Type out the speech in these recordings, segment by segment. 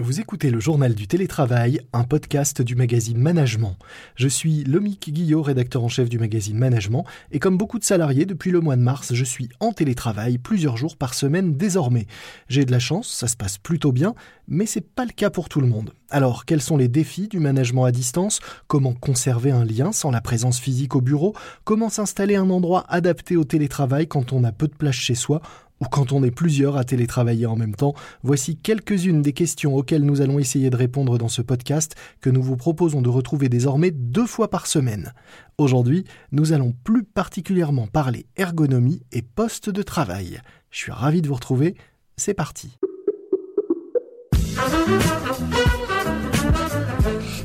Vous écoutez le journal du télétravail, un podcast du magazine Management. Je suis Lomique Guillot, rédacteur en chef du magazine Management, et comme beaucoup de salariés, depuis le mois de mars, je suis en télétravail plusieurs jours par semaine désormais. J'ai de la chance, ça se passe plutôt bien, mais c'est pas le cas pour tout le monde. Alors, quels sont les défis du management à distance? Comment conserver un lien sans la présence physique au bureau? Comment s'installer un endroit adapté au télétravail quand on a peu de place chez soi? Ou quand on est plusieurs à télétravailler en même temps, voici quelques-unes des questions auxquelles nous allons essayer de répondre dans ce podcast que nous vous proposons de retrouver désormais deux fois par semaine. Aujourd'hui, nous allons plus particulièrement parler ergonomie et poste de travail. Je suis ravi de vous retrouver, c'est parti.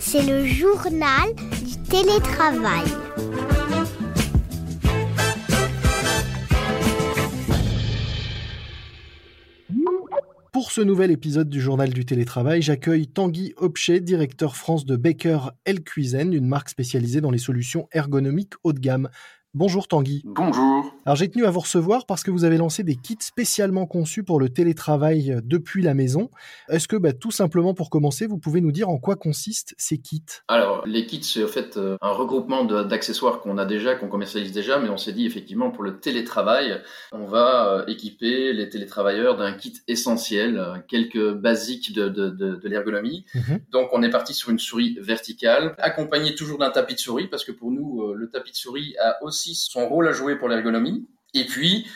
C'est le journal du télétravail. Pour ce nouvel épisode du journal du télétravail, j'accueille Tanguy Obchet, directeur France de Baker L Cuisine, une marque spécialisée dans les solutions ergonomiques haut de gamme. Bonjour Tanguy. Bonjour. Alors j'ai tenu à vous recevoir parce que vous avez lancé des kits spécialement conçus pour le télétravail euh, depuis la maison. Est-ce que bah, tout simplement pour commencer, vous pouvez nous dire en quoi consistent ces kits? Alors les kits, c'est en fait euh, un regroupement d'accessoires qu'on a déjà, qu'on commercialise déjà, mais on s'est dit effectivement pour le télétravail, on va euh, équiper les télétravailleurs d'un kit essentiel, quelques basiques de, de, de, de l'ergonomie. Mhm. Donc on est parti sur une souris verticale, accompagnée toujours d'un tapis de souris, parce que pour nous, le tapis de souris a aussi son rôle à jouer pour l'ergonomie. Et puis,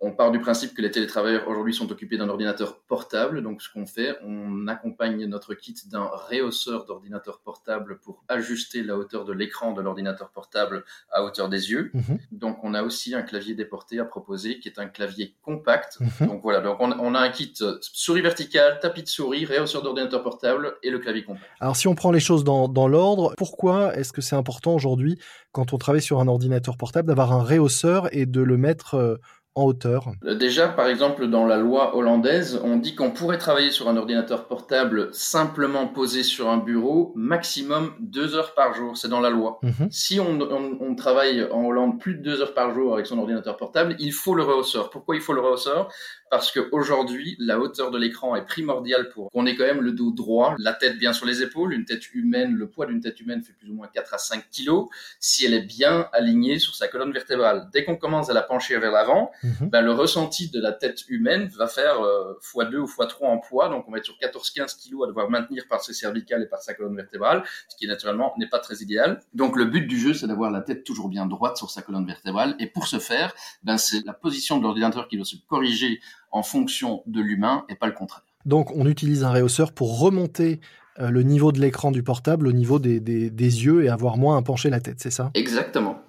on part du principe que les télétravailleurs aujourd'hui sont occupés d'un ordinateur portable. Donc, ce qu'on fait, on accompagne notre kit d'un réhausseur d'ordinateur portable pour ajuster la hauteur de l'écran de l'ordinateur portable à hauteur des yeux. Mhm. Donc, on a aussi un clavier déporté à proposer qui est un clavier compact. Mhm. Donc, voilà. Donc, on, a un kit souris verticale, tapis de souris, réhausseur d'ordinateur portable et le clavier compact. Alors, si on prend les choses dans, dans l'ordre, pourquoi est-ce que c'est important aujourd'hui, quand on travaille sur un ordinateur portable, d'avoir un réhausseur et de le mettre euh, hauteur euh, Déjà, par exemple, dans la loi hollandaise, on dit qu'on pourrait travailler sur un ordinateur portable simplement posé sur un bureau maximum deux heures par jour. C'est dans la loi. Mhm. Si on, on, travaille en Hollande plus de deux heures par jour avec son ordinateur portable, il faut le rehausseur. Pourquoi il faut le rehausseur? Parce qu'aujourd'hui, la hauteur de l'écran est primordiale pour qu'on ait quand même le dos droit, la tête bien sur les épaules. Une tête humaine, le poids d'une tête humaine fait plus ou moins 4 à 5 kilos si elle est bien alignée sur sa colonne vertébrale. Dès qu'on commence à la pencher vers l'avant, Ben, le ressenti de la tête humaine va faire euh, x2 ou x3 en poids. Donc, on va être sur 14-15 kilos à devoir maintenir par ses cervicales et par sa colonne vertébrale, ce qui naturellement n'est pas très idéal. Donc, le but du jeu, c'est d'avoir la tête toujours bien droite sur sa colonne vertébrale. Et pour ce faire, ben, c'est la position de l'ordinateur qui doit se corriger en fonction de l'humain et pas le contraire. Donc, on utilise un réhausseur pour remonter euh, le niveau de l'écran du portable au niveau des, des, des, yeux et avoir moins à pencher la tête, c'est ça? Exactement,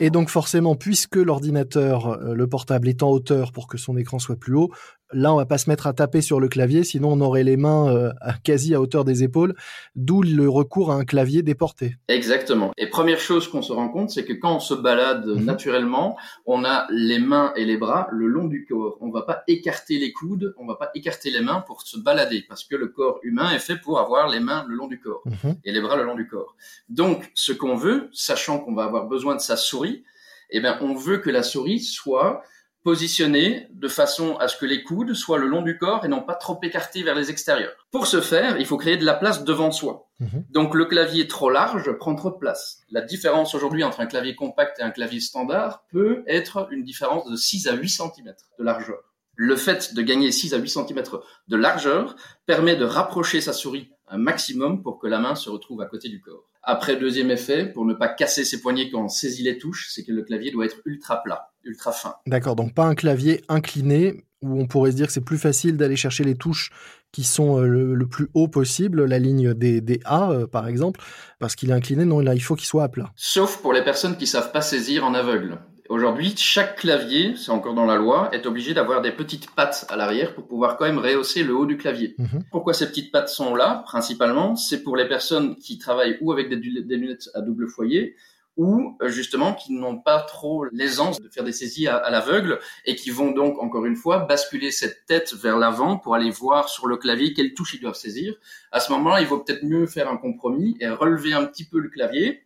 Et donc forcément, puisque l'ordinateur, euh, le portable est en hauteur pour que son écran soit plus haut, Là, on va pas se mettre à taper sur le clavier, sinon on aurait les mains euh, quasi à hauteur des épaules, d'où le recours à un clavier déporté. Exactement. Et première chose qu'on se rend compte, c'est que quand on se balade mhm. naturellement, on a les mains et les bras le long du corps. On va pas écarter les coudes, on va pas écarter les mains pour se balader, parce que le corps humain est fait pour avoir les mains le long du corps mhm. et les bras le long du corps. Donc, ce qu'on veut, sachant qu'on va avoir besoin de sa souris, eh bien, on veut que la souris soit positionné de façon à ce que les coudes soient le long du corps et non pas trop écartés vers les extérieurs. Pour ce faire, il faut créer de la place devant soi. Mhm. Donc le clavier trop large prend trop de place. La différence aujourd'hui entre un clavier compact et un clavier standard peut être une différence de 6 à 8 cm de largeur. Le fait de gagner 6 à 8 cm de largeur permet de rapprocher sa souris un maximum pour que la main se retrouve à côté du corps. Après, deuxième effet, pour ne pas casser ses poignets quand on saisit les touches, c'est que le clavier doit être ultra plat, ultra fin. D'accord, donc pas un clavier incliné où on pourrait se dire que c'est plus facile d'aller chercher les touches qui sont euh, le, plus haut possible, la ligne des, des A euh, par exemple, parce qu'il est incliné, non, là il faut qu'il soit à plat. Sauf pour les personnes qui savent pas saisir en aveugle. Aujourd'hui, chaque clavier, c'est encore dans la loi, est obligé d'avoir des petites pattes à l'arrière pour pouvoir quand même rehausser le haut du clavier. Mhm. Pourquoi ces petites pattes sont là Principalement, c'est pour les personnes qui travaillent ou avec des, lunettes à double foyer ou euh, justement qui n'ont pas trop l'aisance de faire des saisies à, l'aveugle et qui vont donc encore une fois basculer cette tête vers l'avant pour aller voir sur le clavier quelle touche ils doivent saisir. À ce moment-là, il vaut peut-être mieux faire un compromis et relever un petit peu le clavier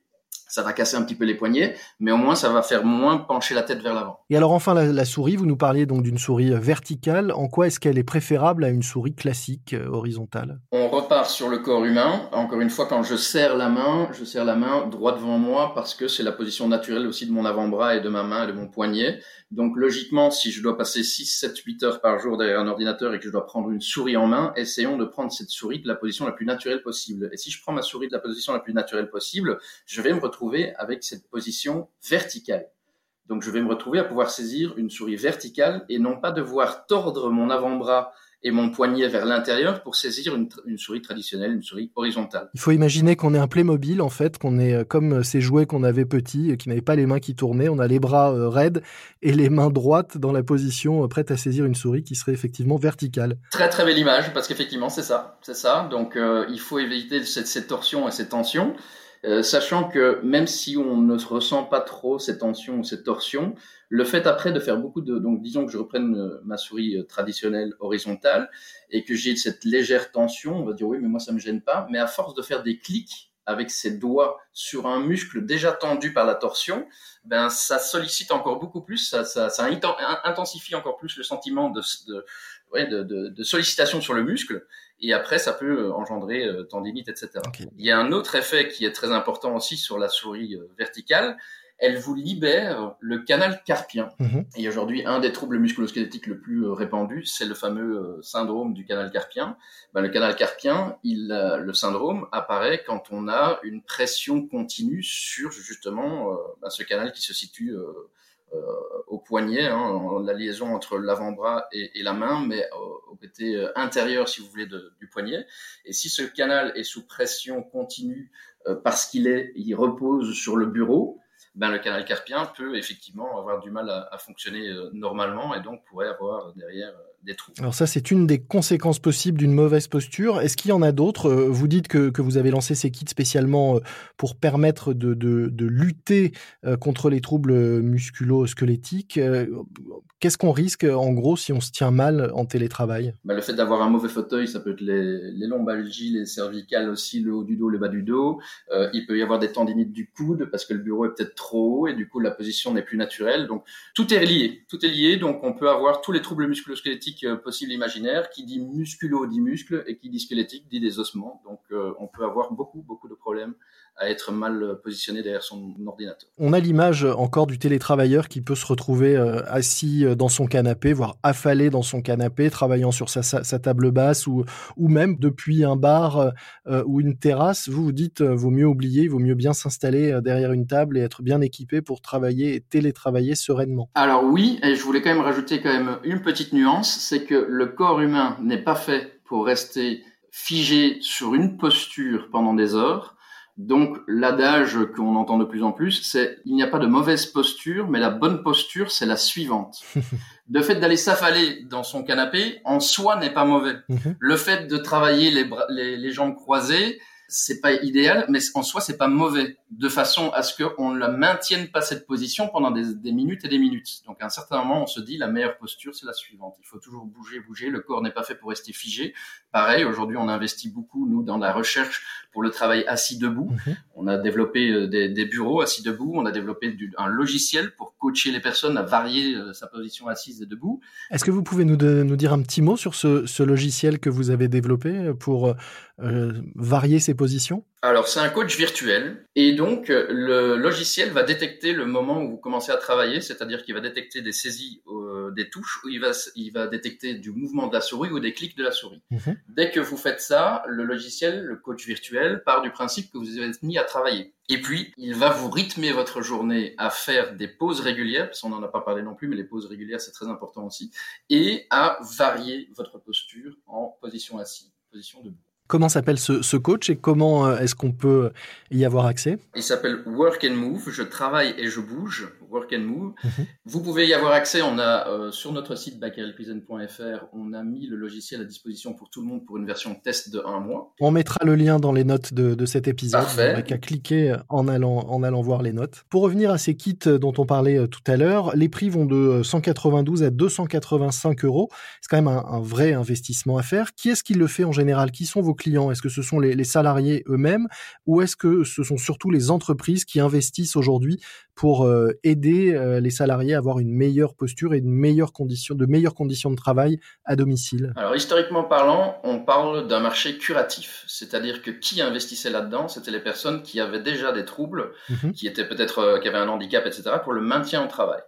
ça va casser un petit peu les poignets, mais au moins ça va faire moins pencher la tête vers l'avant. Et alors enfin la, souris, vous nous parliez donc d'une souris euh, verticale. En quoi est-ce qu'elle est préférable à une souris classique euh, horizontale? On repart sur le corps humain. Encore une fois, quand je serre la main, je serre la main droit devant moi parce que c'est la position naturelle aussi de mon avant-bras et de ma main et de mon poignet. Donc logiquement, si je dois passer 6, 7, 8 heures par jour derrière un ordinateur et que je dois prendre une souris en main, essayons de prendre cette souris de la position la plus naturelle possible. Et si je prends ma souris de la position la plus naturelle possible, je vais me retrouver avec cette position verticale. Donc je vais me retrouver à pouvoir saisir une souris verticale et non pas devoir tordre mon avant-bras et mon poignet vers l'intérieur pour saisir une, souris traditionnelle, une souris horizontale. Il faut imaginer qu'on est un Playmobil en fait, qu'on est euh, comme euh, ces jouets qu'on avait petits, euh, qui n'avaient pas les mains qui tournaient, on a les bras raides et les mains droites dans la position prête à saisir une souris qui serait effectivement verticale. Très très belle image parce qu'effectivement c'est ça, c'est ça. Donc il faut éviter cette, cette torsion et cette tension. Euh, sachant que même si on ne ressent pas trop cette tension ou cette torsion, le fait après de faire beaucoup de... Donc disons que je reprenne euh, ma souris euh, traditionnelle horizontale et que j'ai cette légère tension, on va dire oui mais moi ça me gêne pas, mais à force de faire des clics avec ses doigts sur un muscle déjà tendu par la torsion, ben ça sollicite encore beaucoup plus, ça, ça, ça intensifie encore plus le sentiment de, de, de, de sollicitation sur le muscle et après ça peut euh, engendrer euh, tendinite, etc. Il y a un autre effet qui est très important aussi sur la souris euh, verticale, elle vous libère le canal carpien. Mhm. Et aujourd'hui, un des troubles musculosquelettiques le plus répandu, c'est le fameux syndrome du canal carpien. Ben, le canal carpien, il, le syndrome apparaît quand on a une pression continue sur justement ben, ce canal qui se situe euh, au poignet, hein, la liaison entre l'avant-bras et, la main, mais au, côté euh, intérieur, si vous voulez, du poignet. Et si ce canal est sous pression continue euh, parce qu'il est, il repose sur le bureau, ben, le canal carpien peut effectivement avoir du mal à, à fonctionner normalement et donc pourrait avoir derrière des trous. Alors ça, c'est une des conséquences possibles d'une mauvaise posture. Est-ce qu'il y en a d'autres? Vous dites que, que, vous avez lancé ces kits spécialement euh, pour permettre de, de, de lutter euh, contre les troubles musculo-squelettiques. Euh, qu'est-ce qu'on risque en gros si on se tient mal en télétravail? Bah, Le fait d'avoir un mauvais fauteuil, ça peut être les, les, lombalgies, les cervicales aussi, le haut du dos, le bas du dos. il peut y avoir des tendinites du coude parce que le bureau est peut-être trop et du coup la position n'est plus naturelle. Donc tout est lié, tout est lié. Donc on peut avoir tous les troubles musculo-squelettiques euh, possible imaginaire. Qui dit musculo dit muscle et qui dit squelettique dit des ossements. Donc euh, on peut avoir beaucoup beaucoup de problèmes à être mal positionné derrière son ordinateur. On a l'image encore du télétravailleur qui peut se retrouver euh, assis euh, dans son canapé, voire affalé dans son canapé, travaillant sur sa, sa, table basse ou, ou même depuis un bar euh, ou une terrasse. Vous vous dites, vaut mieux oublier, vaut mieux bien s'installer derrière une table et être bien équipé pour travailler et télétravailler sereinement. Alors oui, et je voulais quand même rajouter quand même une petite nuance, c'est que le corps humain n'est pas fait pour rester figé sur une posture pendant des heures. Donc l'adage qu'on entend de plus en plus, c'est il n'y a pas de mauvaise posture, mais la bonne posture, c'est la suivante. Le fait d'aller s'affaler dans son canapé, en soi, n'est pas mauvais. Mhm. Le fait de travailler les, les jambes croisées, c'est pas idéal, mais en soi, c'est pas mauvais, de façon à ce qu'on ne la maintienne pas cette position pendant des, minutes et des minutes. Donc, à un certain moment, on se dit, la meilleure posture, c'est la suivante. Il faut toujours bouger, bouger. Le corps n'est pas fait pour rester figé. Pareil, aujourd'hui, on investit beaucoup, nous, dans la recherche pour le travail assis debout. Mhm. On a développé euh, des, bureaux assis debout. On a développé un logiciel pour coacher les personnes à varier euh, sa position assise et debout. Est-ce que vous pouvez nous, nous dire un petit mot sur ce, ce logiciel que vous avez développé pour euh, varier ses positions? Alors, c'est un coach virtuel. Et donc, le logiciel va détecter le moment où vous commencez à travailler, c'est-à-dire qu'il va détecter des saisies euh, des touches, ou il va, il va détecter du mouvement de la souris ou des clics de la souris. Mhm. Dès que vous faites ça, le logiciel, le coach virtuel, part du principe que vous êtes mis à travailler. Et puis, il va vous rythmer votre journée à faire des pauses régulières, parce qu'on n'en a pas parlé non plus, mais les pauses régulières, c'est très important aussi, et à varier votre posture en position assise, position debout. Comment s'appelle ce, coach et comment euh, est-ce qu'on peut y avoir accès? Il s'appelle Work and Move, je travaille et je bouge, Work and Move. Mhm. Vous pouvez y avoir accès. On a euh, sur notre site bakerelcuisine.fr, on a mis le logiciel à disposition pour tout le monde pour une version test de un mois. On mettra le lien dans les notes de, cet épisode. Parfait. Qu'à cliquer en allant, en allant voir les notes. Pour revenir à ces kits dont on parlait euh, tout à l'heure, les prix vont de 192 à 285 euros. C'est quand même un, vrai investissement à faire. Qui est-ce qui le fait en général? Qui sont vos clients? Est-ce que ce sont les, les salariés eux-mêmes ou est-ce que ce sont surtout les entreprises qui investissent aujourd'hui pour euh, aider euh, les salariés à avoir une meilleure posture et une meilleure condition, de meilleures conditions de travail à domicile? Alors historiquement parlant, on parle d'un marché curatif, c'est-à-dire que qui investissait là-dedans, c'était les personnes qui avaient déjà des troubles, mhm. qui étaient peut-être euh, qui avaient un handicap, etc., pour le maintien au travail.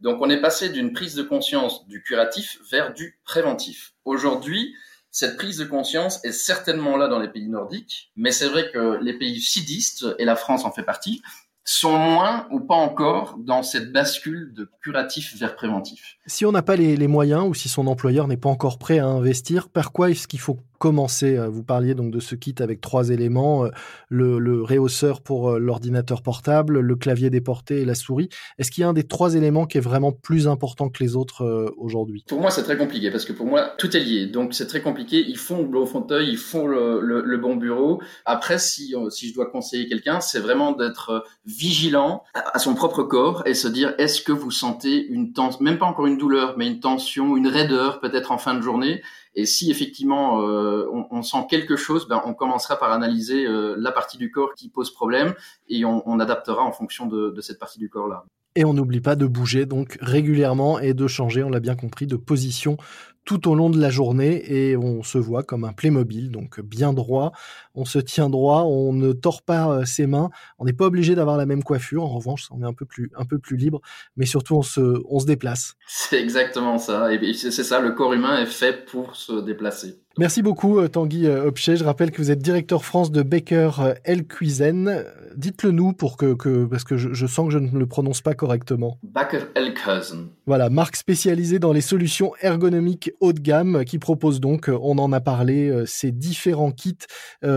Donc on est passé d'une prise de conscience du curatif vers du préventif. Aujourd'hui, cette prise de conscience est certainement là dans les pays nordiques, mais c'est vrai que les pays sudistes, et la France en fait partie, sont moins ou pas encore dans cette bascule de curatif vers préventif. Si on n'a pas les, les, moyens ou si son employeur n'est pas encore prêt à investir, par quoi est-ce qu'il faut commencer euh, Vous parliez donc de ce kit avec trois éléments, euh, le, le réhausseur pour euh, l'ordinateur portable, le clavier déporté et la souris. Est-ce qu'il y a un des trois éléments qui est vraiment plus important que les autres aujourd'hui? Pour moi, c'est très compliqué parce que pour moi, tout est lié. Donc c'est très compliqué. Ils font le bon fauteuil, ils font le, bon bureau. Après, si je dois conseiller quelqu'un, c'est vraiment d'être vigilant à son propre corps et se dire est-ce que vous sentez une tension, même pas encore une douleur, mais une tension, une raideur peut-être en fin de journée et si effectivement euh, on, sent quelque chose, ben, on commencera par analyser euh, la partie du corps qui pose problème et on, adaptera en fonction de, de cette partie du corps-là. Et on n'oublie pas de bouger donc régulièrement et de changer, on l'a bien compris, de position tout au long de la journée et on se voit comme un Playmobil, donc bien droit, on se tient droit, on ne tord pas euh, ses mains, on n'est pas obligé d'avoir la même coiffure, en revanche on est un peu plus, un peu plus libre, mais surtout on se, on se déplace. C'est exactement ça, et c'est ça, le corps humain est fait pour se déplacer. Merci beaucoup euh, Tanguy euh, Obchet. Je rappelle que vous êtes directeur France de Baker El Cuisine. Dites-le nous pour que, que parce que je, sens que je ne le prononce pas correctement. Baker El Cuisine. Voilà, marque spécialisée dans les solutions ergonomiques haut de gamme qui propose donc, on en a parlé, ces différents kits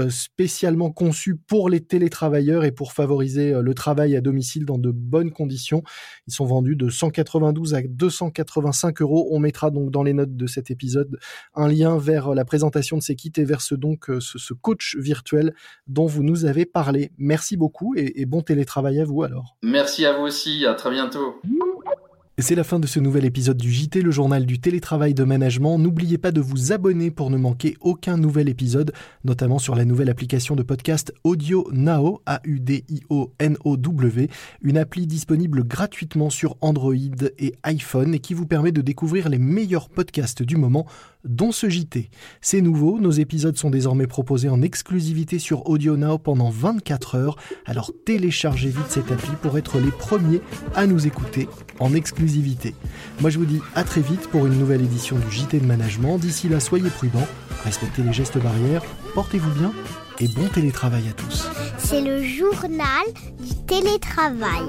spécialement conçus pour les télétravailleurs et pour favoriser le travail à domicile dans de bonnes conditions. Ils sont vendus de 192 à 285 euros. On mettra donc dans les notes de cet épisode un lien vers la présentation de ces kits et vers ce, donc euh, ce, coach virtuel dont vous nous avez parlé. Merci beaucoup et, et bon télétravail à vous alors. Merci à vous aussi, à très bientôt. C'est la fin de ce nouvel épisode du JT, le journal du télétravail de management. N'oubliez pas de vous abonner pour ne manquer aucun nouvel épisode, notamment sur la nouvelle application de podcast Audio Now, A-U-D-I-O-N-O-W, une appli disponible gratuitement sur Android et iPhone et qui vous permet de découvrir les meilleurs podcasts du moment dont ce JT. C'est nouveau, nos épisodes sont désormais proposés en exclusivité sur Audio Now pendant 24 heures, alors téléchargez vite cette appli pour être les premiers à nous écouter en exclusivité. Moi je vous dis à très vite pour une nouvelle édition du JT de management. D'ici là, soyez prudents, respectez les gestes barrières, portez-vous bien et bon télétravail à tous. C'est le journal du télétravail.